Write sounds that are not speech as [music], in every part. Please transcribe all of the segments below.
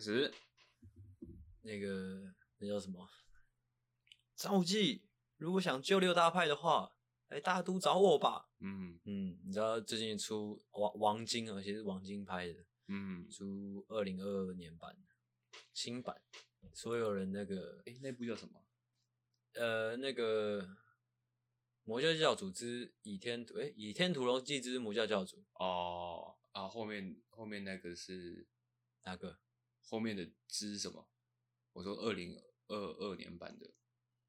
开始。那个那叫什么？张无忌，如果想救六大派的话，来大都找我吧。嗯嗯，你知道最近出王王晶，而且是王晶拍的，嗯，出二零二二年版新版，所有人那个，哎，那部叫什么？呃，那个魔教教主之倚天屠，哎，倚天屠龙记之魔教教主。哦啊，后面后面那个是哪个？后面的之什么？我说二零二二年版的，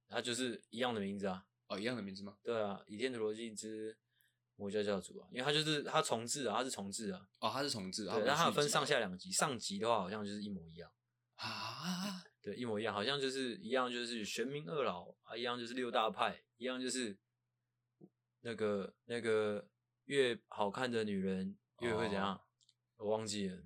它就是一样的名字啊。哦，一样的名字吗？对啊，《倚天屠龙记之魔教教主》啊，因为它就是它重置啊，它是重置啊。哦，它是重置啊，对，然后它有分上下两集，上集的话好像就是一模一样啊，[laughs] 对，一模一样，好像就是一样，就是玄冥二老啊，一样就是六大派，一样就是那个那个越好看的女人越会怎样，哦、我忘记了，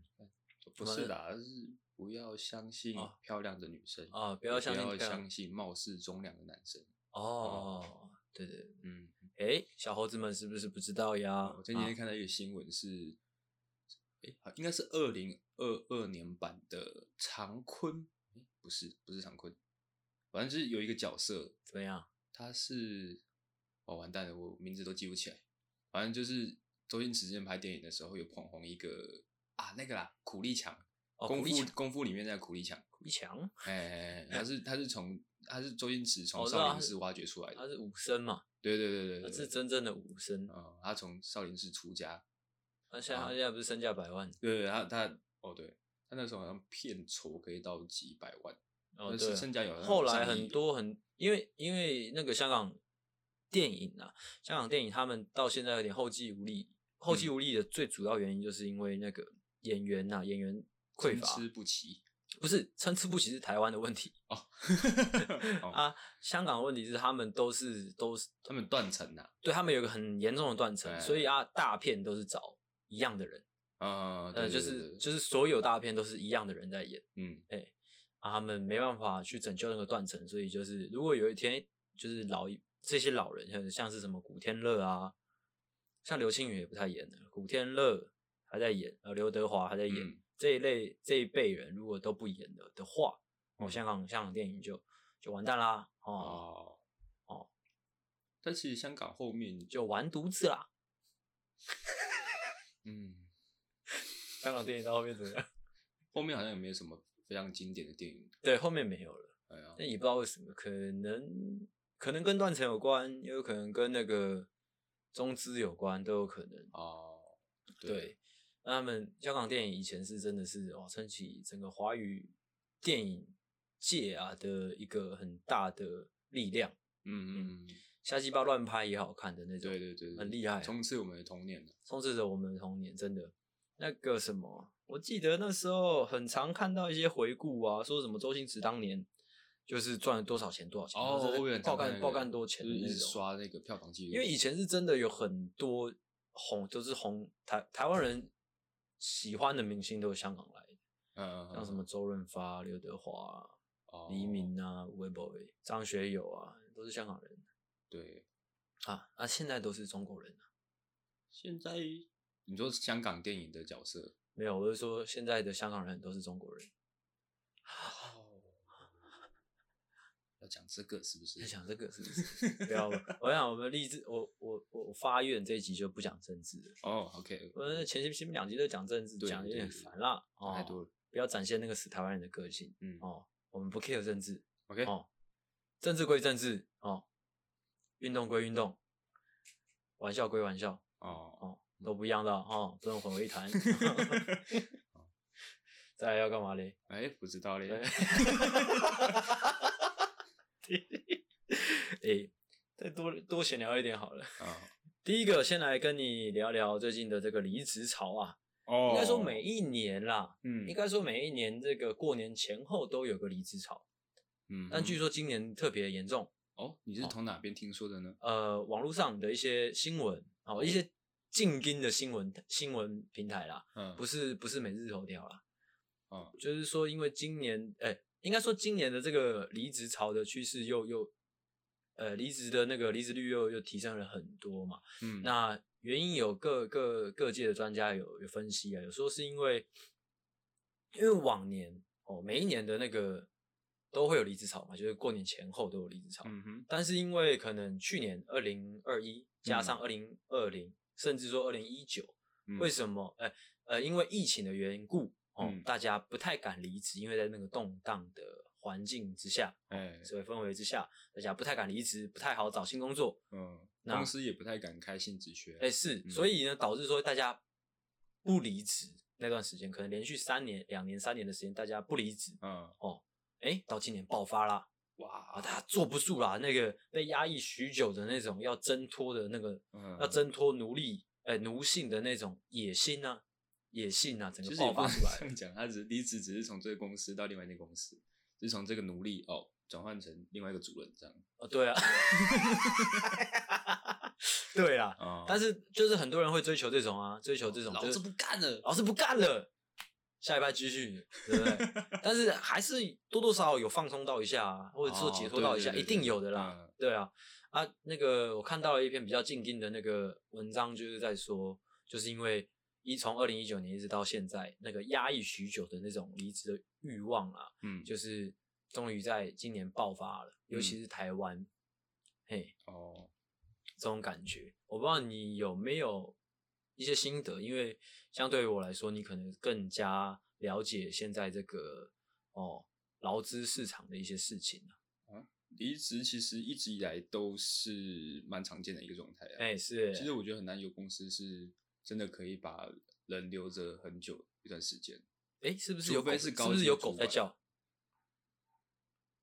不是的，是不要相信漂亮的女生啊、哦，不要相信，不要相信貌似忠良的男生。哦，对对，嗯，哎，小猴子们是不是不知道呀？我前几天看到一个新闻是，哎、啊，应该是二零二二年版的长坤，哎，不是，不是长坤，反正就是有一个角色怎么样？他是，哦，完蛋了，我名字都记不起来。反正就是周星驰之前拍电影的时候有捧红一个啊，那个啦，苦力强。哦、功夫功夫里面那个苦力强，苦力强，哎，他是他是从他是周星驰从少林寺挖掘出来的，他是武僧嘛？对对对对，他是真正的武僧啊、嗯！他从少林寺出家，他现在他现在不是身价百万？对对，他他哦，对他那时候好像片酬可以到几百万哦，对，身价有。后来很多很因为因为那个香港电影啊，香港电影他们到现在有点后继无力，后继无力的最主要原因就是因为那个演员呐、啊，演员。匮乏，参差不齐，不是参差不齐是台湾的问题 [laughs] 哦。啊，香港的问题是他们都是都是他们断层呐，对他们有个很严重的断层，所以啊，大片都是找一样的人啊，呃，就是就是所有大片都是一样的人在演，嗯，哎、欸，啊，他们没办法去拯救那个断层，所以就是如果有一天就是老一这些老人，像像是什么古天乐啊，像刘青云也不太演了，古天乐还在演，呃，刘德华还在演。嗯这一类这一辈人如果都不演了的话，哦，香港香港电影就就完蛋啦，哦哦，哦，但其实香港后面就完犊子啦，嗯，[laughs] 香港电影到后面怎么样？[laughs] 后面好像也没有什么非常经典的电影，对，后面没有了，哎呀，但也不知道为什么，可能可能跟断层有关，也有可能跟那个中资有关，都有可能哦，对。对那他们香港电影以前是真的是哦，撑起整个华语电影界啊的一个很大的力量。嗯嗯，瞎鸡巴乱拍也好看的那种，对对对，很厉害，充斥我们的童年，充斥着我们的童年，真的。那个什么，我记得那时候很常看到一些回顾啊，说什么周星驰当年就是赚了多少钱多少钱，哦，爆干爆干多钱，一直刷那个票房记录。因为以前是真的有很多红，都、就是红台台湾人。喜欢的明星都是香港来的，嗯，像什么周润发、刘德华、哦、黎明啊、韦伯伟、张学友啊，都是香港人。对，啊啊，现在都是中国人啊。现在你说香港电影的角色没有，我是说现在的香港人都是中国人。[laughs] 讲这个是不是？要讲这个是不是？不要，我想我们励志，我我我发愿这一集就不讲政治了。哦，OK，我们前前面两集都讲政治，讲的有点烦了。哦，太多了，不要展现那个死台湾人的个性。嗯，哦，我们不 care 政治。OK，哦，政治归政治，哦，运动归运动，玩笑归玩笑。哦哦，都不一样的哦，不能混为一谈。[laughs] [laughs] 再来要干嘛嘞？哎，不知道嘞。[laughs] [laughs] 哎，再多多闲聊一点好了。啊、哦，[laughs] 第一个先来跟你聊聊最近的这个离职潮啊。哦，应该说每一年啦，嗯，应该说每一年这个过年前后都有个离职潮。嗯，但据说今年特别严重。哦，你是从哪边听说的呢？呃，网络上的一些新闻，哦，一些进京的新闻新闻平台啦，嗯，不是不是每日头条啦，哦，就是说因为今年，哎、欸，应该说今年的这个离职潮的趋势又又，呃，离职的那个离职率又又提升了很多嘛，嗯，那原因有各各各界的专家有有分析啊，有说是因为因为往年哦，每一年的那个都会有离职潮嘛，就是过年前后都有离职潮。嗯哼，但是因为可能去年二零二一加上二零二零，甚至说二零一九，为什么？呃呃，因为疫情的缘故，哦，嗯、大家不太敢离职，因为在那个动荡的环境之下，哎，社会氛围之下，大家不太敢离职，不太好找新工作。嗯，那公司也不太敢开新职缺。哎，是，嗯、所以呢，导致说大家不离职那段时间，可能连续三年、两年、三年的时间，大家不离职。嗯，哦，哎，到今年爆发啦，哇，大家坐不住啦，那个被压抑许久的那种要挣脱的那个，嗯、要挣脱奴隶。哎，奴性的那种野心啊，野性啊，整个爆发出来。这样讲，他只是离职，只是从这个公司到另外一间公司，就是从这个奴隶哦转换成另外一个主人这样。哦，对啊，[laughs] 对啊。哦、但是就是很多人会追求这种啊，追求这种，老子不干了，老子不干了，下一拜继续，对不对？[laughs] 但是还是多多少少有放松到一下啊，或者说解脱到一下，哦、对对对对一定有的啦。嗯、对啊。啊，那个我看到了一篇比较静定的那个文章，就是在说，就是因为一从二零一九年一直到现在，那个压抑许久的那种离职的欲望啊，嗯，就是终于在今年爆发了，尤其是台湾，嗯、嘿，哦，这种感觉，我不知道你有没有一些心得，因为相对于我来说，你可能更加了解现在这个哦劳资市场的一些事情啊离职其实一直以来都是蛮常见的一个状态啊。哎、欸，是。其实我觉得很难有公司是真的可以把人留着很久一段时间。哎、欸，是不是有非？是，是不是有狗在叫？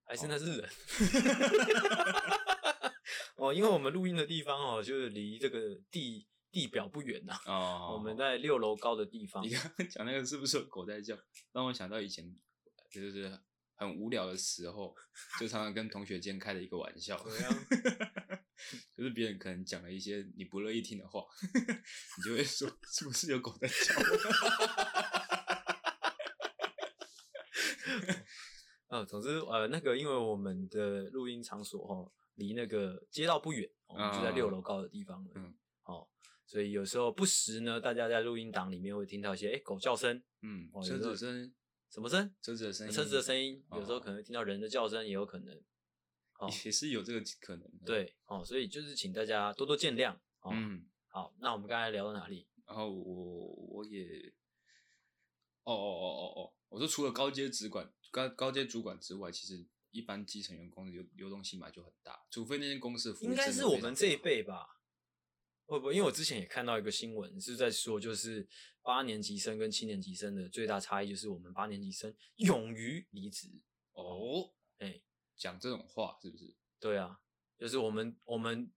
还是那是人？哦，[laughs] 哦，因为我们录音的地方哦，就是离这个地地表不远呐。哦。我们在六楼高的地方。你刚刚讲那个是不是有狗在叫？让我想到以前就是。很无聊的时候，就常常跟同学间开了一个玩笑，就是别人可能讲了一些你不乐意听的话，[laughs] 你就会说是不是有狗在叫？嗯，[laughs] 总之呃，那个因为我们的录音场所哦，离那个街道不远，我们就在六楼高的地方，嗯，哦，所以有时候不时呢，大家在录音档里面会听到一些哎、欸、狗叫声，嗯，车子声。什么声？车子的声音，车子的声音，有时候可能听到人的叫声，也有可能，哦，也是有这个可能。对，哦，所以就是请大家多多见谅。嗯，好，那我们刚才聊到哪里？然后我我也，哦哦哦哦哦，我说除了高阶主管、高高阶主管之外，其实一般基层员工的流流动性嘛就很大，除非那间公司的应该是我们这一辈吧。会不会？因为我之前也看到一个新闻，是在说，就是八年级生跟七年级生的最大差异，就是我们八年级生勇于离职。哦，哎、欸，讲这种话是不是？对啊，就是我们我们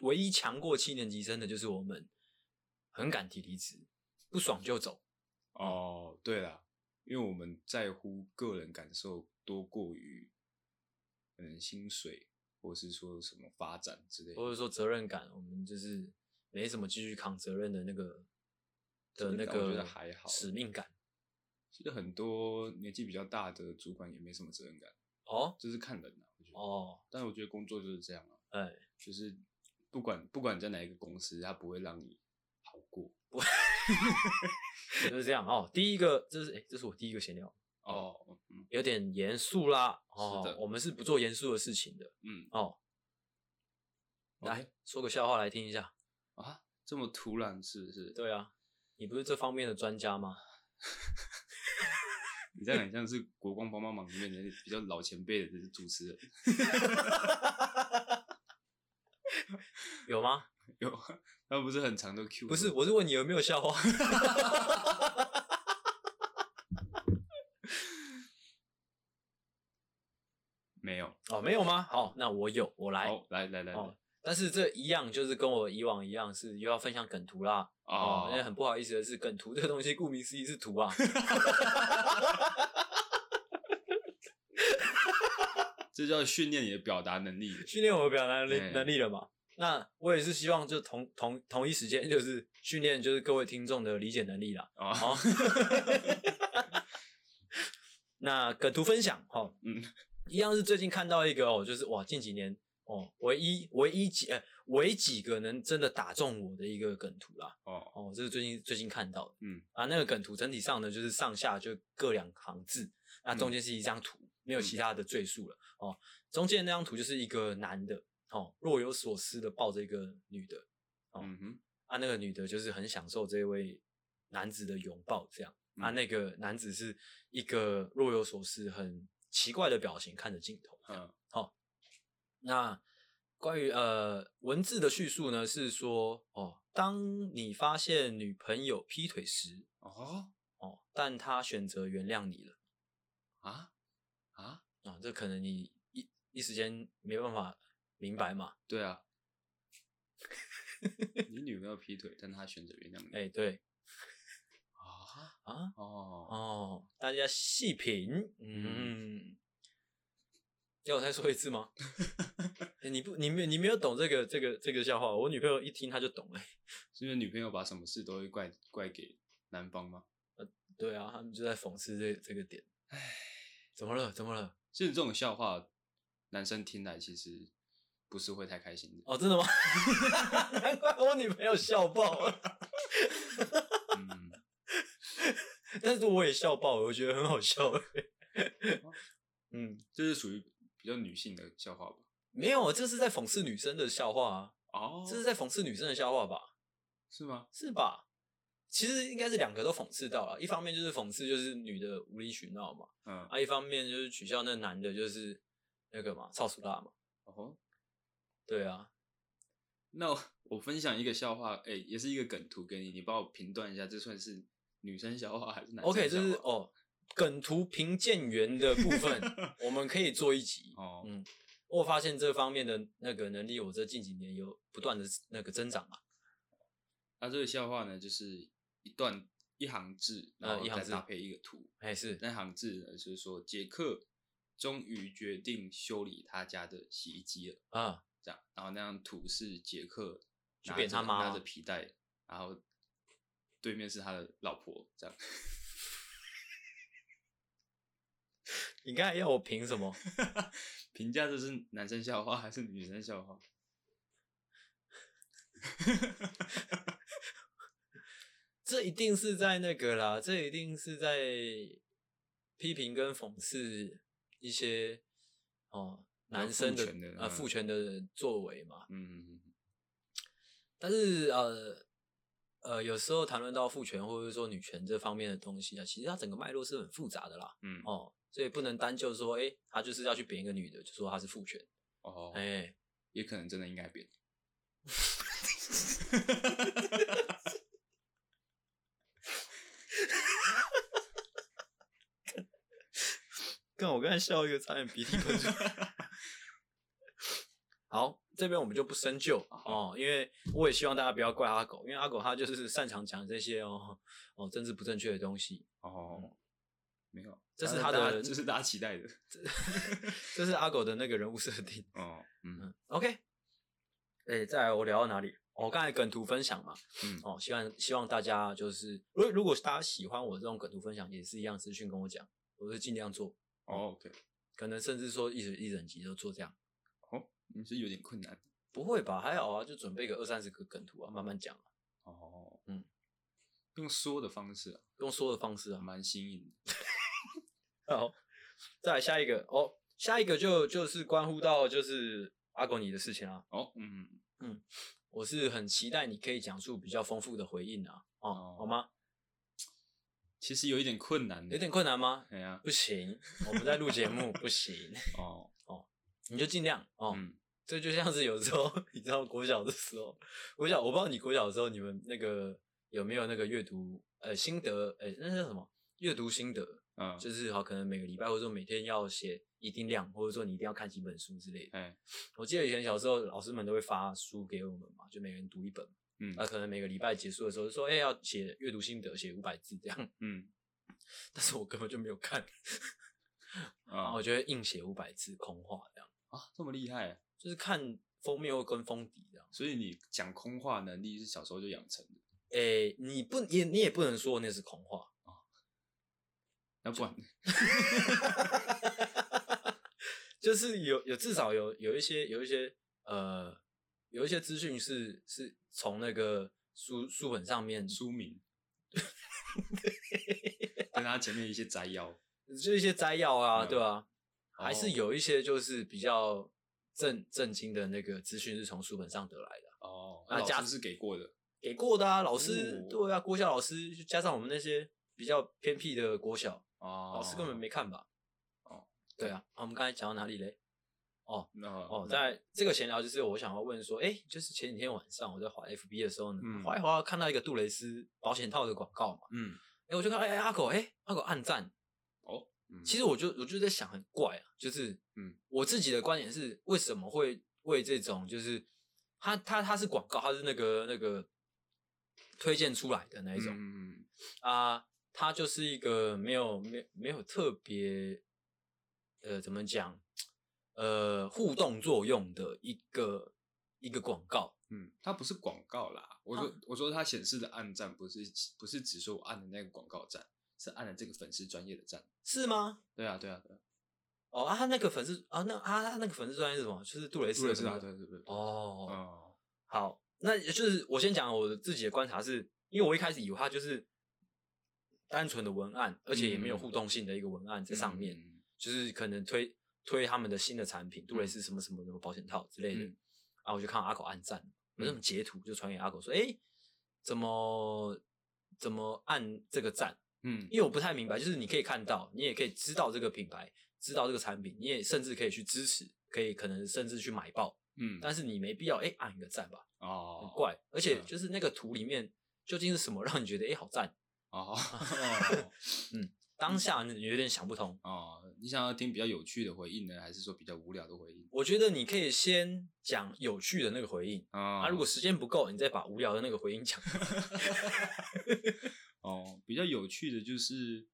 唯一强过七年级生的，就是我们很敢提离职，不爽就走。哦，对啦，因为我们在乎个人感受多过于嗯薪水，或是说什么发展之类的，或者说责任感，我们就是。没什么继续扛责任的那个的那个，我觉得还好使命感。其实很多年纪比较大的主管也没什么责任感哦，这是看人啊，我觉得哦。但是我觉得工作就是这样啊，哎，就是不管不管在哪一个公司，他不会让你好过，不就是这样哦。第一个，这是哎，这是我第一个闲聊哦，有点严肃啦。哦，我们是不做严肃的事情的。嗯，哦，来说个笑话来听一下。啊，这么突然是不是？对啊，你不是这方面的专家吗？[laughs] 你这样很像是《国光帮帮忙》里面的比较老前辈的主持人。[laughs] 有吗？[laughs] 有，他不是很长的 Q。不是，我是问你有没有笑话。[laughs] 没有哦，没有吗？好，那我有，我来。好，来来来，但是这一样就是跟我以往一样，是又要分享梗图啦。哦，因为很不好意思的是，梗图这个东西顾名思义是图啊。[laughs] 这叫训练你的表达能力，训练我的表达能力能力了嘛？那我也是希望就同同同一时间就是训练就是各位听众的理解能力啦。哦。[laughs] 那梗图分享，哦，嗯，一样是最近看到一个哦，就是哇，近几年。哦，唯一唯一几呃，唯几个能真的打中我的一个梗图啦。哦哦，这是最近最近看到的。嗯啊，那个梗图整体上呢，就是上下就各两行字，那中间是一张图，没有其他的赘述了。哦，中间那张图就是一个男的，哦，若有所思的抱着一个女的。哦，嗯哼，啊，那个女的就是很享受这位男子的拥抱，这样。啊，那个男子是一个若有所思、很奇怪的表情看着镜头。嗯，好。那关于呃文字的叙述呢，是说哦，当你发现女朋友劈腿时，哦哦，但她选择原谅你了。啊啊。啊，这可能你一一时间没办法明白嘛。对啊，[laughs] 你女朋友劈腿，但她选择原谅你。哎、欸，对。啊。啊？哦。哦，大家细品，嗯，嗯要我再说一次吗？[laughs] 欸、你不，你没，你没有懂这个这个这个笑话。我女朋友一听，她就懂了。[laughs] 是因为女朋友把什么事都会怪怪给男方吗？呃，对啊，他们就在讽刺这这个点。唉，怎么了？怎么了？其实这种笑话，男生听来其实不是会太开心的。哦，真的吗？[laughs] 难怪我女朋友笑爆了。嗯，但是我也笑爆了，我觉得很好笑。嗯，这是属于比较女性的笑话吧？没有，这是在讽刺女生的笑话啊。哦，这是在讽刺女生的笑话吧？是吗？是吧？其实应该是两个都讽刺到了，一方面就是讽刺就是女的无理取闹嘛，嗯，啊，一方面就是取笑那男的，就是那个嘛，操死他嘛。哦，对啊。那我，我分享一个笑话，哎、欸，也是一个梗图给你，你帮我评断一下，这算是女生笑话还是男生笑话？OK，这是哦，梗图评鉴员的部分，[laughs] 我们可以做一集。哦，嗯，我发现这方面的那个能力，我这近几年有不断的那个增长啊。那这个笑话呢，就是一段一行字，然后再搭配一个图，还、嗯、是那行字呢，就是说杰克终于决定修理他家的洗衣机了啊。这样，然后那张图是杰克拿着他妈拿着皮带，然后对面是他的老婆，这样。你刚才要我评什么？[laughs] 评价这是男生笑话还是女生笑话？[laughs] 这一定是在那个啦，这一定是在批评跟讽刺一些哦。男生的呃父权的作为嘛，嗯，但是呃呃有时候谈论到父权或者说女权这方面的东西啊，其实它整个脉络是很复杂的啦，嗯哦，所以不能单就说，哎、欸，他就是要去贬一个女的，就说她是父权，哦，哎、欸，也可能真的应该贬。看我刚才笑一个，差点鼻涕喷出来。好，这边我们就不深究哦，因为我也希望大家不要怪阿狗，因为阿狗他就是擅长讲这些哦哦政治不正确的东西哦，没有，这是他的，这是大家期待的，这是阿狗的那个人物设定哦，嗯，嗯，OK，哎、欸，再来我聊到哪里？我、哦、刚才梗图分享嘛，嗯，哦，希望希望大家就是，如果如果大家喜欢我这种梗图分享，也是一样私讯跟我讲，我会尽量做。哦，OK，可能甚至说一整一整集都做这样。哦你是有点困难，不会吧？还好啊，就准备个二三十个梗图啊，慢慢讲啊。哦，嗯，用说的方式啊，用说的方式啊，蛮新颖的。[laughs] 好，再来下一个哦，下一个就就是关乎到就是阿狗你的事情啊。哦，嗯嗯，我是很期待你可以讲述比较丰富的回应啊。哦，哦好吗？其实有一点困难，有点困难吗？对啊，不行，我们在录节目，不行。[laughs] 哦哦，你就尽量哦。嗯这就像是有时候，你知道国小的时候，国小我不知道你国小的时候，你们那个有没有那个阅读呃心得？呃，那叫什么？阅读心得？嗯，就是好，可能每个礼拜或者说每天要写一定量，或者说你一定要看几本书之类的。哎，我记得以前小时候，老师们都会发书给我们嘛，就每个人读一本。嗯，那可能每个礼拜结束的时候就说，哎，要写阅读心得，写五百字这样。嗯，[laughs] 但是我根本就没有看，啊，我觉得硬写五百字空话这样啊，这么厉害。就是看封面或跟封底这样，所以你讲空话能力是小时候就养成的。诶、欸，你不也你也不能说那是空话啊，那不然，就，[laughs] 就是有有至少有有一些有一些呃有一些资讯是是从那个书书本上面书名，跟他前面一些摘要，就一些摘要啊，对吧？还是有一些就是比较正正经的那个资讯是从书本上得来的哦。那老师是给过的，给过的啊，老师对啊，国小老师加上我们那些比较偏僻的国小，老师根本没看吧？对啊，我们刚才讲到哪里嘞？哦那，哦，在这个闲聊就是我想要问说，哎，就是前几天晚上我在滑 FB 的时候呢，滑一滑看到一个杜蕾斯保险套的广告嘛，嗯，哎，我就看，哎，阿狗，哎，阿狗暗赞，哦，其实我就我就在想，很怪啊，就是，嗯，我自己的观点是，为什么会为这种，就是它它它是广告，它是那个那个推荐出来的那一种，嗯啊，它就是一个没有没没有特别。呃，怎么讲？呃，互动作用的一个一个广告，嗯，它不是广告啦。我说，啊、我说它显示的按赞不是不是只说我按的那个广告赞，是按了这个粉丝专业的赞，是吗？对啊，对啊，对啊。哦啊，他那个粉丝啊，那啊，他那个粉丝专业是什么？就是杜蕾斯的，是吧？对对对。哦哦，好，那就是我先讲我自己的观察是，是因为我一开始以为它就是单纯的文案，而且也没有互动性的一个文案在上面。就是可能推推他们的新的产品，杜蕾斯什么什么什么保险套之类的，嗯、然后我就看到阿狗按赞，我这种截图就传给阿狗说，哎、欸，怎么怎么按这个赞？嗯，因为我不太明白，就是你可以看到，你也可以知道这个品牌，知道这个产品，你也甚至可以去支持，可以可能甚至去买爆，嗯，但是你没必要哎、欸、按一个赞吧？哦，很怪，而且就是那个图里面究竟是什么让你觉得哎、欸、好赞？哦，[laughs] [laughs] 嗯。当下有点想不通哦，你想要听比较有趣的回应呢，还是说比较无聊的回应？我觉得你可以先讲有趣的那个回应啊，哦、如果时间不够，你再把无聊的那个回应讲。[laughs] 哦，比较有趣的就是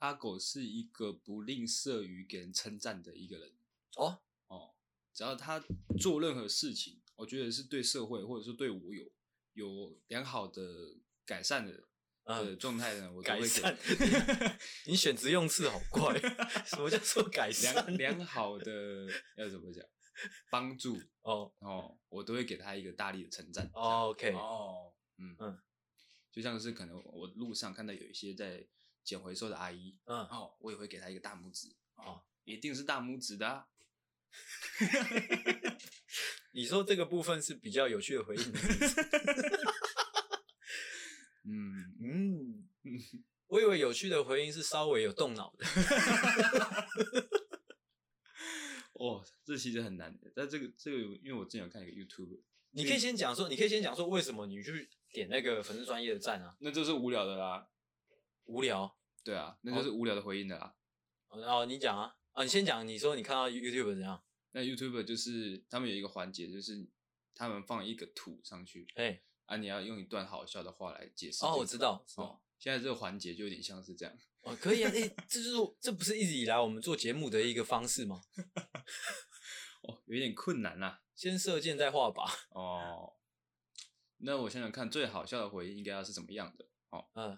阿狗是一个不吝啬于给人称赞的一个人哦哦，只要他做任何事情，我觉得是对社会或者是对我有有良好的改善的。呃状态呢，我都会改善。[laughs] [laughs] 你选择用词好怪，什么叫做改善？良 [laughs] 良好的要怎么讲？帮助哦哦，我都会给他一个大力的称赞。OK 哦，嗯嗯，就像是可能我路上看到有一些在捡回收的阿姨，嗯哦，我也会给他一个大拇指。哦，一定是大拇指的啊。[laughs] 你说这个部分是比较有趣的回应。嗯 [laughs] 嗯嗯，我以为有趣的回应是稍微有动脑的。[laughs] 哦，这其实很难的。但这个这个，因为我之前有看一个 YouTube，你可以先讲说，你可以先讲说为什么你去点那个粉丝专业的赞啊？那就是无聊的啦，无聊。对啊，那就是无聊的回应的啦。哦，然后你讲啊，啊，你先讲，你说你看到 YouTube 怎样？那 YouTube 就是他们有一个环节，就是他们放一个图上去，哎。啊！你要用一段好笑的话来解释。哦，我知道。哦，现在这个环节就有点像是这样。哦，可以啊。哎、欸，这就是这不是一直以来我们做节目的一个方式吗？[laughs] 哦，有点困难啊。先射箭再画靶。哦。那我想想看，最好笑的回应应该要是怎么样的？哦，嗯。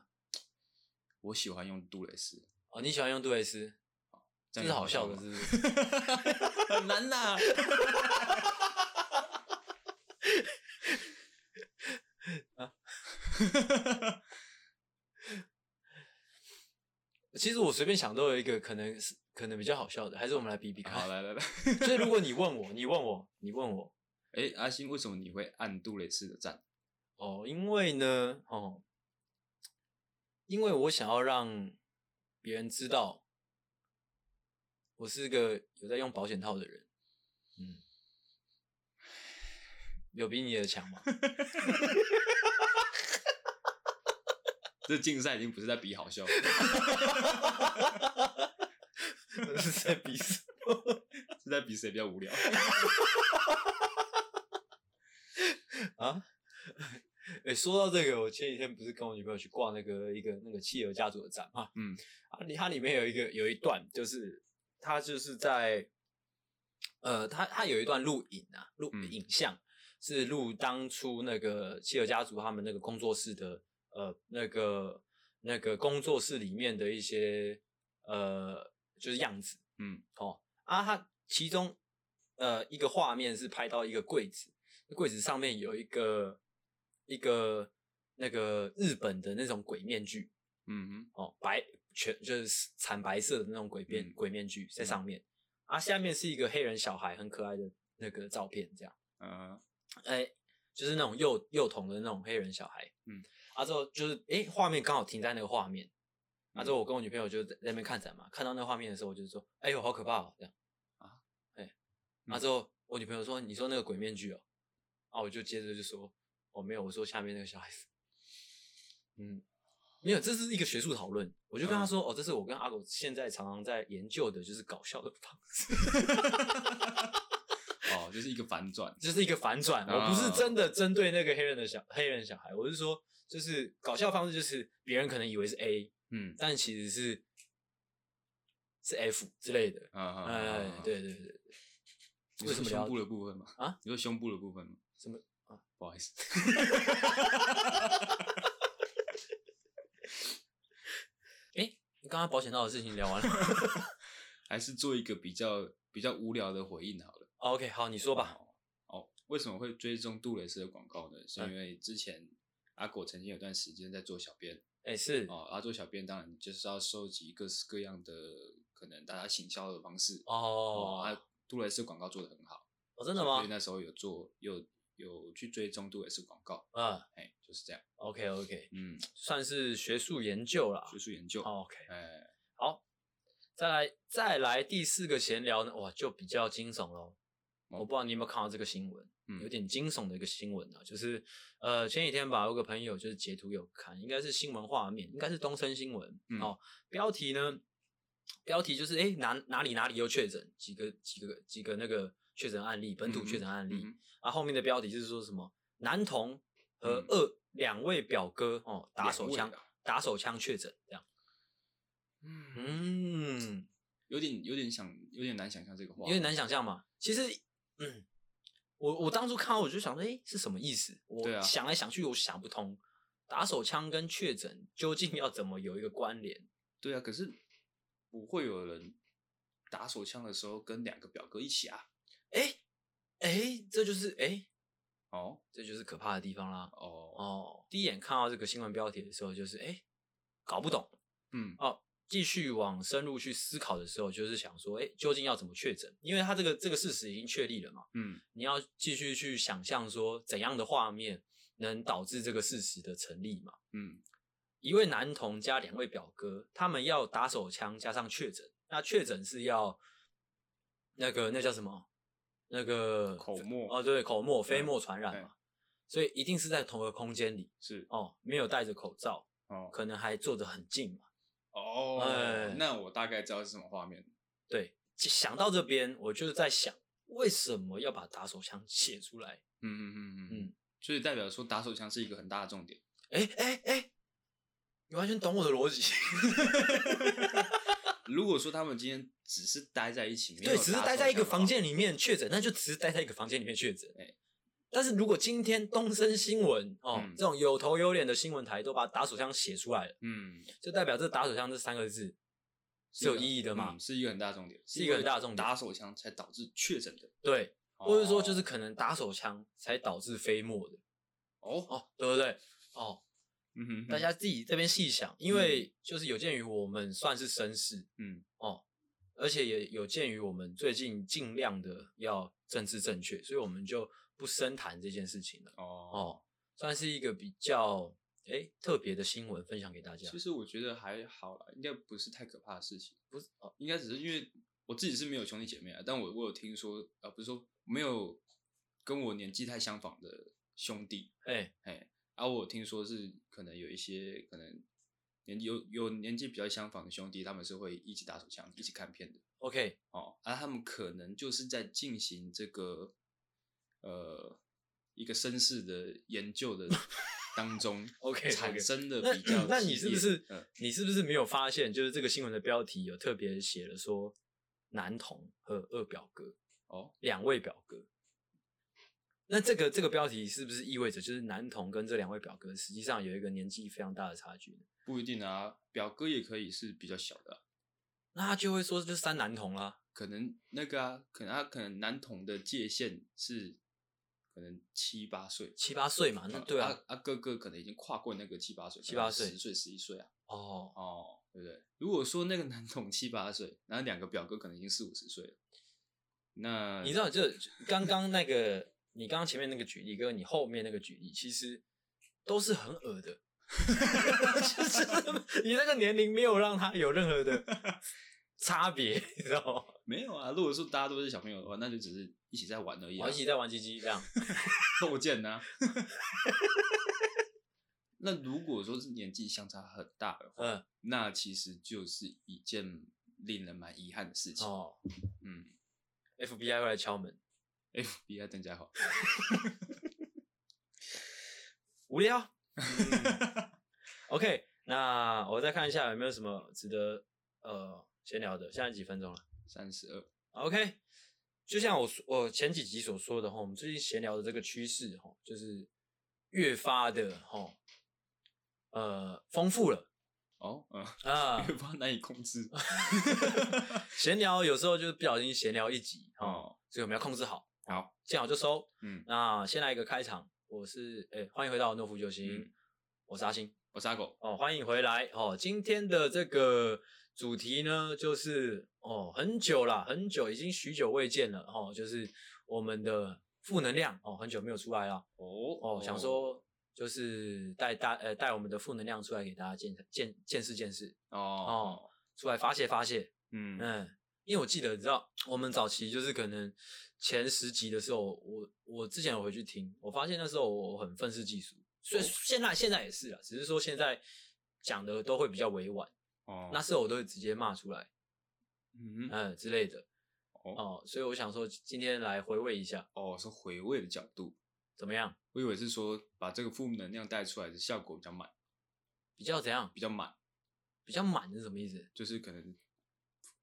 我喜欢用杜蕾斯。哦，你喜欢用杜蕾斯？这是好笑的，是不是？[laughs] 很难呐、[laughs] 啊。[laughs] 其实我随便想都有一个可能是可能比较好笑的，还是我们来比比看。好，来来来。所以如果你问我，你问我，你问我，哎、欸，阿星，为什么你会按杜蕾斯的赞？哦，因为呢，哦，因为我想要让别人知道我是个有在用保险套的人。嗯，有比你的强吗？[laughs] 这竞赛已经不是在比好笑，[laughs] 是在比什么？是在比谁比较无聊 [laughs] 啊？哎、欸，说到这个，我前几天不是跟我女朋友去逛那个一个那个企鹅家族的展嘛？嗯，啊，它里面有一个有一段，就是他就是在呃，他他有一段录影啊，录影像、嗯、是录当初那个希尔家族他们那个工作室的。呃，那个那个工作室里面的一些呃，就是样子，嗯，哦，啊，他其中呃一个画面是拍到一个柜子，柜子上面有一个一个那个日本的那种鬼面具，嗯哼，哦，白全就是惨白色的那种鬼面、嗯、鬼面具在上面，嗯、啊，下面是一个黑人小孩很可爱的那个照片，这样，嗯，哎，就是那种幼幼童的那种黑人小孩，嗯，啊之后就是哎画面刚好停在那个画面。啊！之后我跟我女朋友就在那边看展嘛，看到那画面的时候，我就说：“哎呦，好可怕哦！”这样啊，哎、欸，啊之后我女朋友说：“你说那个鬼面具哦？”啊，我就接着就说：“哦，没有，我说下面那个小孩子。”嗯，没有，这是一个学术讨论。我就跟他说：“哦，这是我跟阿狗现在常常在研究的，就是搞笑的方式。”哦，就是一个反转，[laughs] 就是一个反转。我不是真的针对那个黑人的小黑人小孩，我是说，就是搞笑方式，就是别人可能以为是 A。嗯，但其实是是 F 之类的，啊哎，对对对对，为什么胸部的部分嘛？啊，你说胸部的部分吗？什么啊？不好意思，[laughs] 哎，你刚刚保险套的事情聊完了，[laughs] 还是做一个比较比较无聊的回应好了。OK，好，你说吧。哦，为什么会追踪杜蕾斯的广告呢？是因为之前阿果曾经有段时间在做小编。哎、欸，是哦，然后做小编当然就是要收集各式各样的可能大家行销的方式哦。哦，啊，杜蕾斯广告做的很好哦，真的吗？所以那时候有做，有有去追踪杜蕾斯广告。嗯，哎、欸，就是这样。OK OK，嗯，算是学术研究啦。学术研究。哦、OK，哎、欸，好，再来再来第四个闲聊呢，哇，就比较惊悚喽。我不知道你有没有看到这个新闻，嗯，有点惊悚的一个新闻啊，就是呃前几天吧，有个朋友就是截图有看，应该是新闻画面，应该是东森新闻，嗯、哦，标题呢，标题就是诶哪哪里哪里又确诊几个几个几个那个确诊案例，本土确诊案例，嗯嗯、啊后面的标题就是说什么男童和二两、嗯、位表哥哦打手枪打手枪确诊这样，嗯嗯，有点有点想有点难想象这个话，有点难想象嘛，其实。嗯，我我当初看到我就想说，哎、欸，是什么意思？我想来想去，我想不通，打手枪跟确诊究竟要怎么有一个关联？对啊，可是不会有人打手枪的时候跟两个表哥一起啊？哎、欸、哎、欸，这就是哎、欸、哦，这就是可怕的地方啦。哦哦，第一眼看到这个新闻标题的时候，就是哎、欸，搞不懂。嗯哦。继续往深入去思考的时候，就是想说，哎、欸，究竟要怎么确诊？因为他这个这个事实已经确立了嘛。嗯，你要继续去想象说，怎样的画面能导致这个事实的成立嘛？嗯，一位男童加两位表哥，他们要打手枪加上确诊，那确诊是要那个那叫什么？那个口沫哦，对，口沫飞沫传染嘛，所以一定是在同个空间里，是哦，没有戴着口罩，哦，可能还坐得很近嘛。哦、oh，那我大概知道是什么画面。对，想到这边，我就是在想，为什么要把打手枪写出来？嗯嗯嗯嗯嗯，所以代表说打手枪是一个很大的重点。哎哎哎，你完全懂我的逻辑。[laughs] 如果说他们今天只是待在一起，对，只是待在一个房间里面确诊，那就只是待在一个房间里面确诊。哎。但是如果今天东森新闻哦、嗯，这种有头有脸的新闻台都把打手枪写出来了，嗯，就代表这打手枪这三个字是有意义的嘛、嗯？是一个很大重点，是一个很大的重点。打手枪才导致确诊的，对，或者说就是可能打手枪才导致飞沫的，哦哦，对不对？哦，嗯哼，大家自己这边细想，因为就是有鉴于我们算是绅士，嗯哦，而且也有鉴于我们最近尽量的要政治正确，所以我们就。不深谈这件事情了哦哦，算是一个比较哎、欸、特别的新闻分享给大家。其实我觉得还好啦，应该不是太可怕的事情。不是哦，应该只是因为我自己是没有兄弟姐妹啊，但我我有听说啊，不是说没有跟我年纪太相仿的兄弟，哎哎，而、啊、我听说是可能有一些可能年纪有有年纪比较相仿的兄弟，他们是会一起打手枪、一起看片的。OK 哦，而、啊、他们可能就是在进行这个。呃，一个绅士的研究的 [laughs] 当中，OK 产生的比较那，那你是不是、嗯，你是不是没有发现，就是这个新闻的标题有特别写了说男童和二表哥哦，两位表哥。那这个这个标题是不是意味着就是男童跟这两位表哥实际上有一个年纪非常大的差距呢？不一定啊，表哥也可以是比较小的、啊，那他就会说就是三男童啦。可能那个啊，可能他可能男童的界限是可能七八岁，七八岁嘛，那对啊，啊哥哥可能已经跨过那个七八岁，七八岁，十岁十一岁啊。哦哦，对不对？如果说那个男童七八岁，然后两个表哥可能已经四五十岁了，那你知道，就刚刚那个你刚刚前面那个举例，跟你后面那个举例，其实都是很恶的。[laughs] [laughs] 就是你那个年龄没有让他有任何的 [laughs] 差别，你知道吗？没有啊。如果说大家都是小朋友的话，那就只是一起在玩而已，啊。一起在玩鸡鸡这样，斗剑呢？那如果说是年纪相差很大的话，嗯，那其实就是一件令人蛮遗憾的事情哦。嗯，FBI 会来敲门，FBI 邓家豪，无聊。[laughs] 嗯、OK，那我再看一下有没有什么值得呃闲聊的。现在几分钟了？三十二。OK，就像我我前几集所说的哈，我们最近闲聊的这个趋势哈，就是越发的哈呃丰富了。哦，嗯啊，越发难以控制。[laughs] 闲聊有时候就是不小心闲聊一集哦，所以我们要控制好。好，见好就收。嗯，那先来一个开场。我是诶、欸，欢迎回到诺夫救星，嗯、我是阿星，我是阿狗哦，欢迎回来哦。今天的这个主题呢，就是哦，很久了，很久，已经许久未见了哦，就是我们的负能量哦，很久没有出来了哦哦，想说就是带大呃带我们的负能量出来给大家见见见识见识哦哦，出来发泄发泄，嗯嗯，因为我记得你知道，我们早期就是可能。前十集的时候，我我之前有回去听，我发现那时候我很愤世嫉俗，所以现在现在也是啊，只是说现在讲的都会比较委婉，哦，那时候我都会直接骂出来，嗯嗯之类的，哦，哦，所以我想说今天来回味一下，哦，是回味的角度怎么样？我以为是说把这个负能量带出来的效果比较满，比较怎样？比较满，比较满是什么意思？就是可能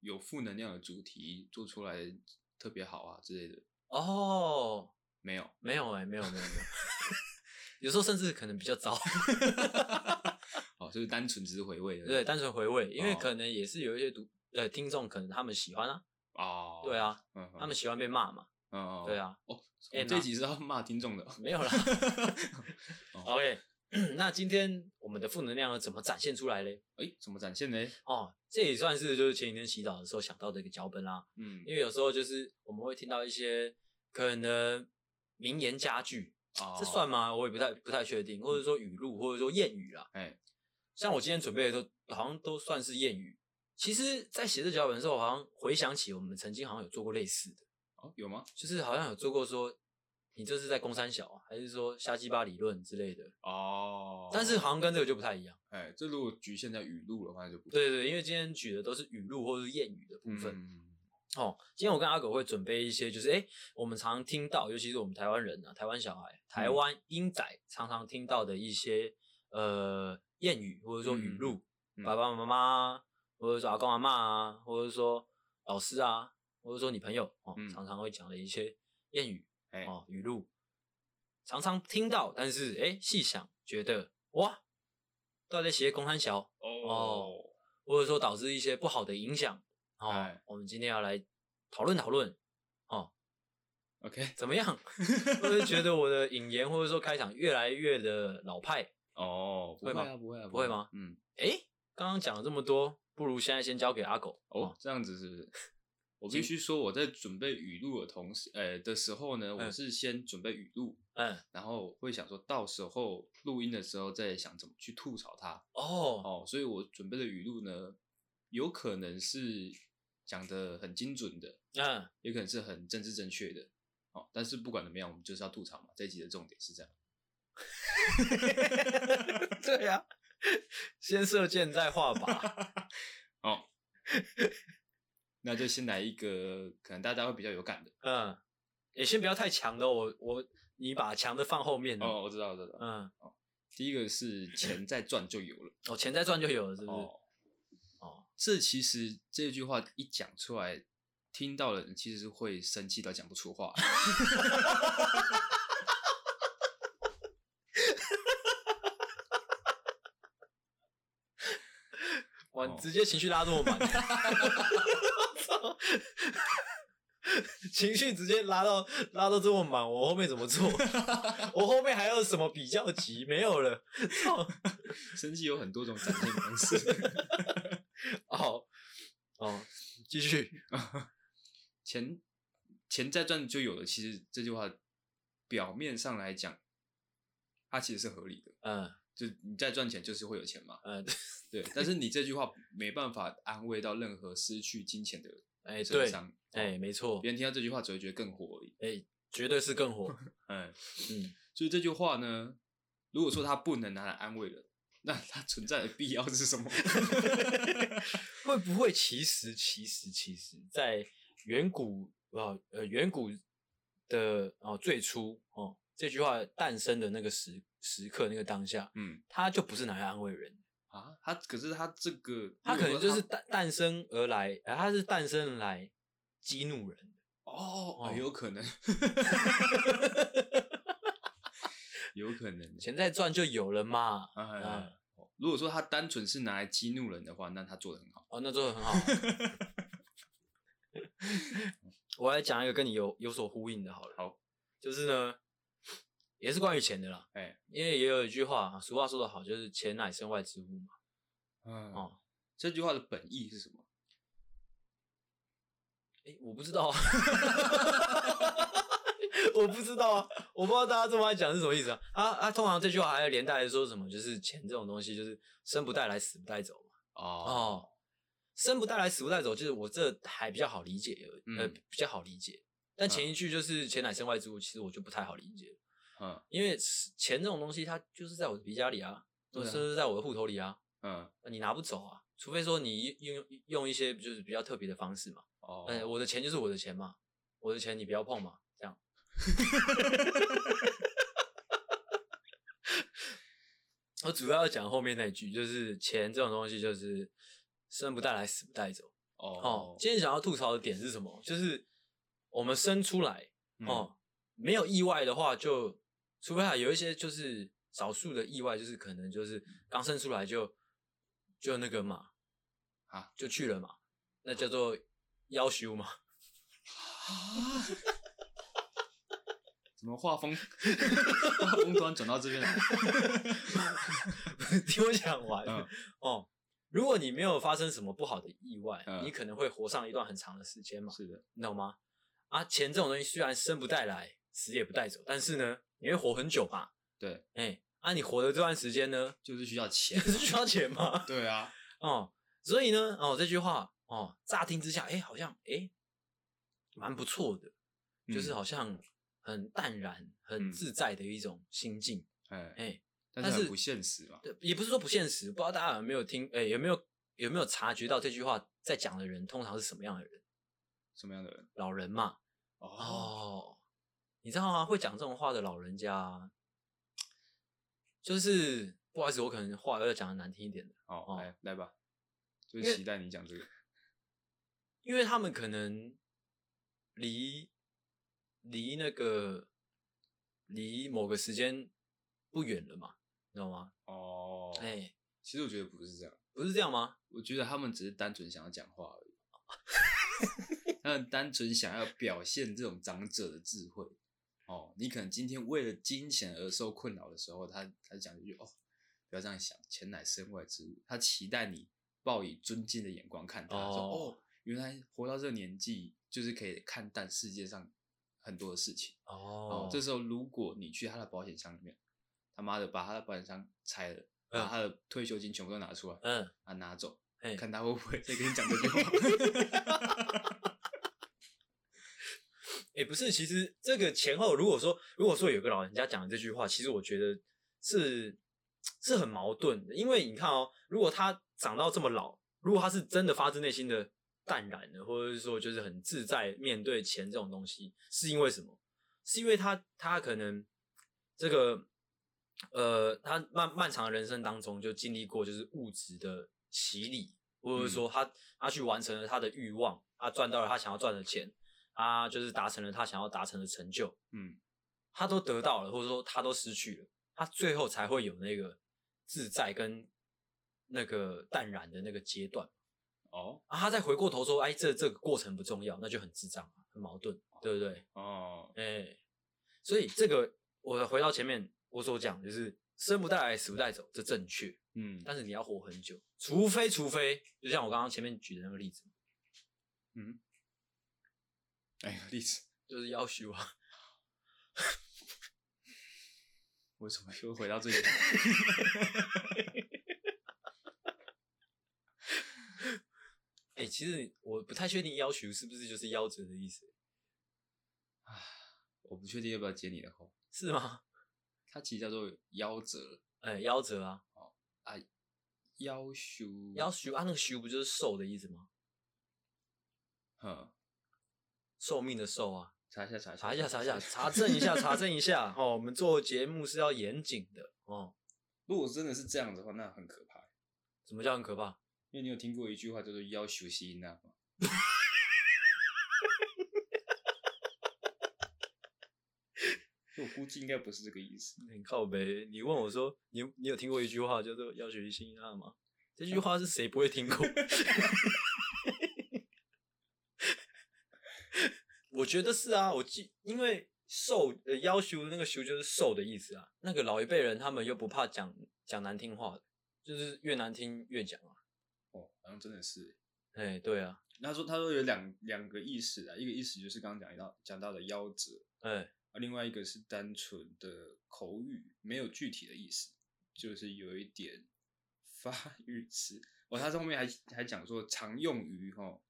有负能量的主题做出来。特别好啊之类的。哦，没有。没有哎、欸，没有没有没有，有时候甚至可能比较糟，[laughs] 哦，就是单纯只是回味的，对，单纯回味，因为可能也是有一些读呃听众，可能他们喜欢啊，哦，对啊，嗯、他们喜欢被骂嘛，嗯，对啊，哦，欸、这集是要骂听众的，没有啦，[laughs] OK。[clears throat] 那今天我们的负能量要怎么展现出来嘞？哎，怎么展现呢？哦，这也算是就是前几天洗澡的时候想到的一个脚本啦。嗯，因为有时候就是我们会听到一些可能名言佳句，哦，这算吗？我也不太不太确定，或者说语录，或者说谚语啦。哎，像我今天准备的都好像都算是谚语。其实，在写这脚本的时候，我好像回想起我们曾经好像有做过类似的。哦，有吗？就是好像有做过说。你这是在攻三小啊，还是说瞎鸡巴理论之类的？哦，但是好像跟这个就不太一样。哎，这如果局限在语录的话就不对对对，因为今天举的都是语录或者是谚语的部分。嗯、哦，今天我跟阿狗会准备一些，就是哎，我们常常听到，尤其是我们台湾人啊，台湾小孩，台湾英仔常常听到的一些呃谚语或者说语录，嗯、爸爸妈妈，或者说阿公阿妈啊，或者说老师啊，或者说你朋友哦，嗯、常常会讲的一些谚语。哎、哦，语录常常听到，但是哎，细想觉得哇，到底写公三小哦，哦，或者说导致一些不好的影响哦。哎、我们今天要来讨论讨论哦。OK，怎么样？会不会觉得我的引言或者说开场越来越的老派哦？会吗？不会啊，不会吗？嗯，哎，刚刚讲了这么多，不如现在先交给阿狗哦，哦。这样子是不是？我必须说，我在准备语录的同时，呃的时候呢，我是先准备语录，嗯，然后会想说到时候录音的时候再想怎么去吐槽它。哦哦，所以我准备的语录呢，有可能是讲的很精准的，嗯，也可能是很政治正确的，哦，但是不管怎么样，我们就是要吐槽嘛。这一集的重点是这样。[laughs] 对呀、啊，先射箭再画靶。[laughs] 哦。那就先来一个可能大家会比较有感的，嗯，也先不要太强的，我我你把强的放后面哦，我知道，我知道，嗯，哦，第一个是钱再赚就有了，哦，钱再赚就有了，是不是？哦，哦，这其实这句话一讲出来，听到了人其实是会生气到讲不出话。[laughs] 哇，直接情绪拉这么满。[laughs] [laughs] 情绪直接拉到拉到这么满，我后面怎么做？[laughs] 我后面还有什么比较级？没有了。生气有很多种展现方式。[laughs] 哦哦，继续。钱钱再赚就有了。其实这句话表面上来讲，它其实是合理的。嗯。就你再赚钱，就是会有钱嘛。嗯，对。但是你这句话没办法安慰到任何失去金钱的人。哎，对。哎，没错。别人听到这句话只会觉得更火而已。哎，绝对是更火。[laughs] 嗯嗯。[laughs] 所以这句话呢，如果说它不能拿来安慰人，那它存在的必要是什么？[laughs] 会不会其实其实其实，在远古啊呃远古的哦最初哦这句话诞生的那个时。时刻那个当下，嗯，他就不是拿来安慰人啊，他可是他这个，他可能就是诞诞生而来，哎，他是诞生来激怒人的哦，哦，[laughs] 有可能，有可能，钱再赚就有了嘛，啊，如果说他单纯是拿来激怒人的话，那他做的很好，哦，那做的很好，[laughs] 我来讲一个跟你有有所呼应的，好了，好，就是呢。也是关于钱的啦，哎、欸，因为也有一句话，俗话说得好，就是钱乃身外之物嘛。嗯，哦，这句话的本意是什么？哎、欸，我不知道啊，[laughs] 我不知道啊，我不知道大家这么爱讲是什么意思啊？啊啊，通常这句话还要连带说什么？就是钱这种东西，就是生不带来，死不带走嘛。哦哦，生不带来，死不带走，就是我这还比较好理解呃，比较好理解。但前一句就是钱乃身外之物，其实我就不太好理解。嗯，因为钱这种东西，它就是在我的皮夹里啊，都是在我的户头里啊。嗯，你拿不走啊，除非说你用用一些就是比较特别的方式嘛。哦，哎，我的钱就是我的钱嘛，我的钱你不要碰嘛，这样。我主要要讲后面那句，就是钱这种东西，就是生不带来，死不带走。哦，今天想要吐槽的点是什么？就是我们生出来哦，没有意外的话就。除非啊，有一些就是少数的意外，就是可能就是刚生出来就就那个嘛，啊，就去了嘛，那叫做夭寿嘛。啊？怎么画风？画风突然转到这边来？[laughs] 听我讲完。嗯、哦，如果你没有发生什么不好的意外，嗯、你可能会活上一段很长的时间嘛。是的，你懂吗？啊，钱这种东西虽然生不带来，死也不带走，但是呢。你会活很久吧？对，哎、欸，啊，你活的这段时间呢，就是需要钱，是需要钱吗？[laughs] 对啊，哦，所以呢，哦，这句话，哦，乍听之下，哎、欸，好像，哎、欸，蛮不错的，嗯、就是好像很淡然、很自在的一种心境，哎、嗯，欸、但是不现实嘛，对，也不是说不现实，不知道大家有没有听，哎、欸，有没有有没有察觉到这句话在讲的人通常是什么样的人？什么样的人？老人嘛，哦。哦你知道吗？会讲这种话的老人家，就是不好意思，我可能话要讲的难听一点的。哦，哦来来吧，就是期待你讲这个，因为他们可能离离那个离某个时间不远了嘛，你知道吗？哦，哎、欸，其实我觉得不是这样，不是这样吗？我觉得他们只是单纯想要讲话而已，[laughs] 他们单纯想要表现这种长者的智慧。哦，你可能今天为了金钱而受困扰的时候，他他讲一句哦，不要这样想，钱乃身外之物。他期待你抱以尊敬的眼光看他，哦说哦，原来活到这个年纪就是可以看淡世界上很多的事情。哦，哦，这时候如果你去他的保险箱里面，他妈的把他的保险箱拆了，把他的退休金全部都拿出来，嗯，啊拿走，嘿看他会不会再跟你讲这句话。[laughs] 也、欸、不是，其实这个前后，如果说如果说有个老人家讲的这句话，其实我觉得是是很矛盾的，因为你看哦，如果他长到这么老，如果他是真的发自内心的淡然的，或者是说就是很自在面对钱这种东西，是因为什么？是因为他他可能这个呃，他漫漫长的人生当中就经历过就是物质的洗礼，或者说他他去完成了他的欲望，他赚到了他想要赚的钱。他就是达成了他想要达成的成就，嗯，他都得到了，或者说他都失去了，他最后才会有那个自在跟那个淡然的那个阶段。哦，啊，他再回过头说，哎，这这个过程不重要，那就很智障啊。很矛盾，对不对？哦，哎、欸，所以这个我回到前面我所讲，就是生不带来，死不带走，这正确。嗯，但是你要活很久，除非除非，就像我刚刚前面举的那个例子，嗯，哎呀，例子就是夭寿啊。为什么又回到这里？哎、欸，其实我不太确定“夭寿”是不是就是夭折的意思。啊，我不确定要不要接你的话。是吗？它其实叫做夭折。哎、欸，夭折啊。哦啊，夭寿。夭寿啊，那个“寿”不就是瘦的意思吗？哼，寿命的寿啊。查一下，查一下，查一下，查一下，查证一下，查证一下。[laughs] 哦，我们做节目是要严谨的哦。如果真的是这样的话，那很可怕。什么叫很可怕？因为你有听过一句话叫做“夭寿是因仔”吗？[laughs] 我估计应该不是这个意思。你靠呗。你问我说，你你有听过一句话叫做“夭寿是因仔”吗？这句话是谁不会听过？[laughs] 我觉得是啊，我记，因为瘦呃要求那个修就是瘦的意思啊。那个老一辈人他们又不怕讲讲难听话的，就是越难听越讲啊。哦，好像真的是。哎，对啊。他说他说有两两个意思啊，一个意思就是刚刚讲到讲到的夭折，哎，另外一个是单纯的口语，没有具体的意思，就是有一点发语词。哦，他后面还还讲说常用于齁。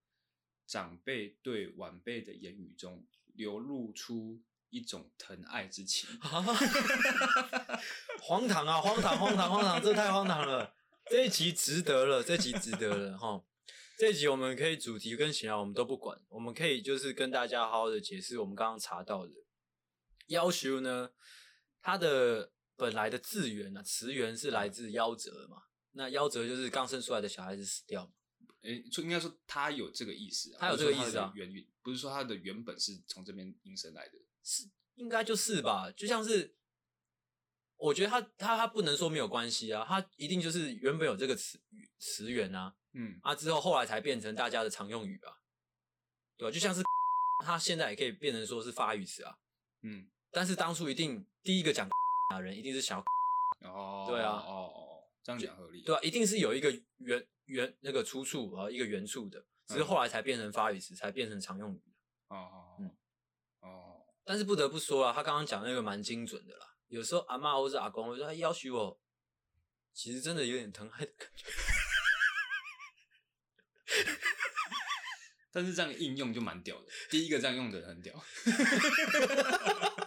长辈对晚辈的言语中流露出一种疼爱之情，[laughs] 荒唐啊！荒唐！荒唐！荒唐！这太荒唐了！这一集值得了，这一集值得了哈！这一集我们可以主题跟闲聊我们都不管，我们可以就是跟大家好好的解释我们刚刚查到的夭寿呢，它的本来的字源啊，词源是来自夭折嘛？那夭折就是刚生出来的小孩子死掉嘛？诶，说应该说他有这个意思啊，他有这个意思啊，原原不是说他的原本是从这边引申来的，是应该就是吧？就像是，我觉得他他他不能说没有关系啊，他一定就是原本有这个词词源啊，嗯啊之后后来才变成大家的常用语啊，对吧？就像是他现在也可以变成说是发语词啊，嗯，但是当初一定第一个讲 [laughs] 的人一定是小 [laughs] 哦，对啊，哦哦，这样讲合理，对啊？一定是有一个原。原那个出处啊，一个原处的，只是后来才变成发语词，嗯、才变成常用语。哦哦，嗯，哦。但是不得不说啊，他刚刚讲那个蛮精准的啦。有时候阿妈或者阿公会说他要许我，其实真的有点疼爱的感觉。[laughs] 但是这样应用就蛮屌的，第一个这样用的很屌。[laughs]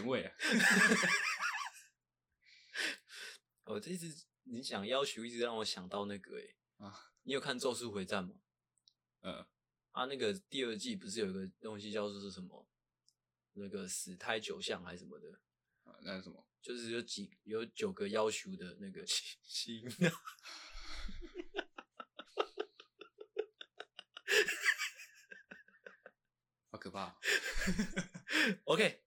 前卫啊！[laughs] 我这次你讲要求，一直让我想到那个诶、欸、啊，你有看《咒术回战》吗？嗯，啊，那个第二季不是有个东西叫做是什么？那个死胎九象还是什么的？啊，那是什么？就是有几有九个要求的那个星。[laughs] [laughs] 好可怕。OK。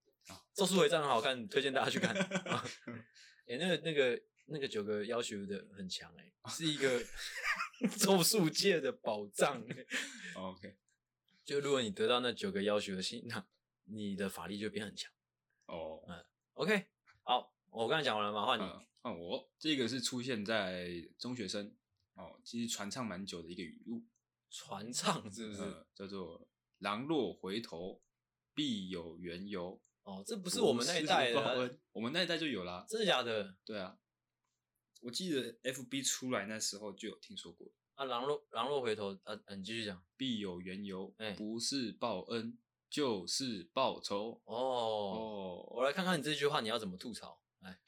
咒术回战很好看，推荐大家去看。[laughs] 哎、欸，那个、那个、那个九个要求的很强哎、欸，是一个 [laughs] 咒术界的宝藏、欸。[laughs] OK，就如果你得到那九个要求的心，那你的法力就变很强。哦、oh. 嗯，OK，好，我刚才讲完了吗？换你。换、嗯、我，这个是出现在中学生哦，其实传唱蛮久的一个语录。传唱是不是、嗯？叫做“狼若回头，必有缘由”。哦，这不是我们那一代的，我们那一代就有啦。真的假的？对啊，我记得 FB 出来那时候就有听说过。啊，狼若狼若回头，啊，你继续讲，必有缘由，欸、不是报恩就是报仇。哦哦，我来看看你这句话你要怎么吐槽？哎，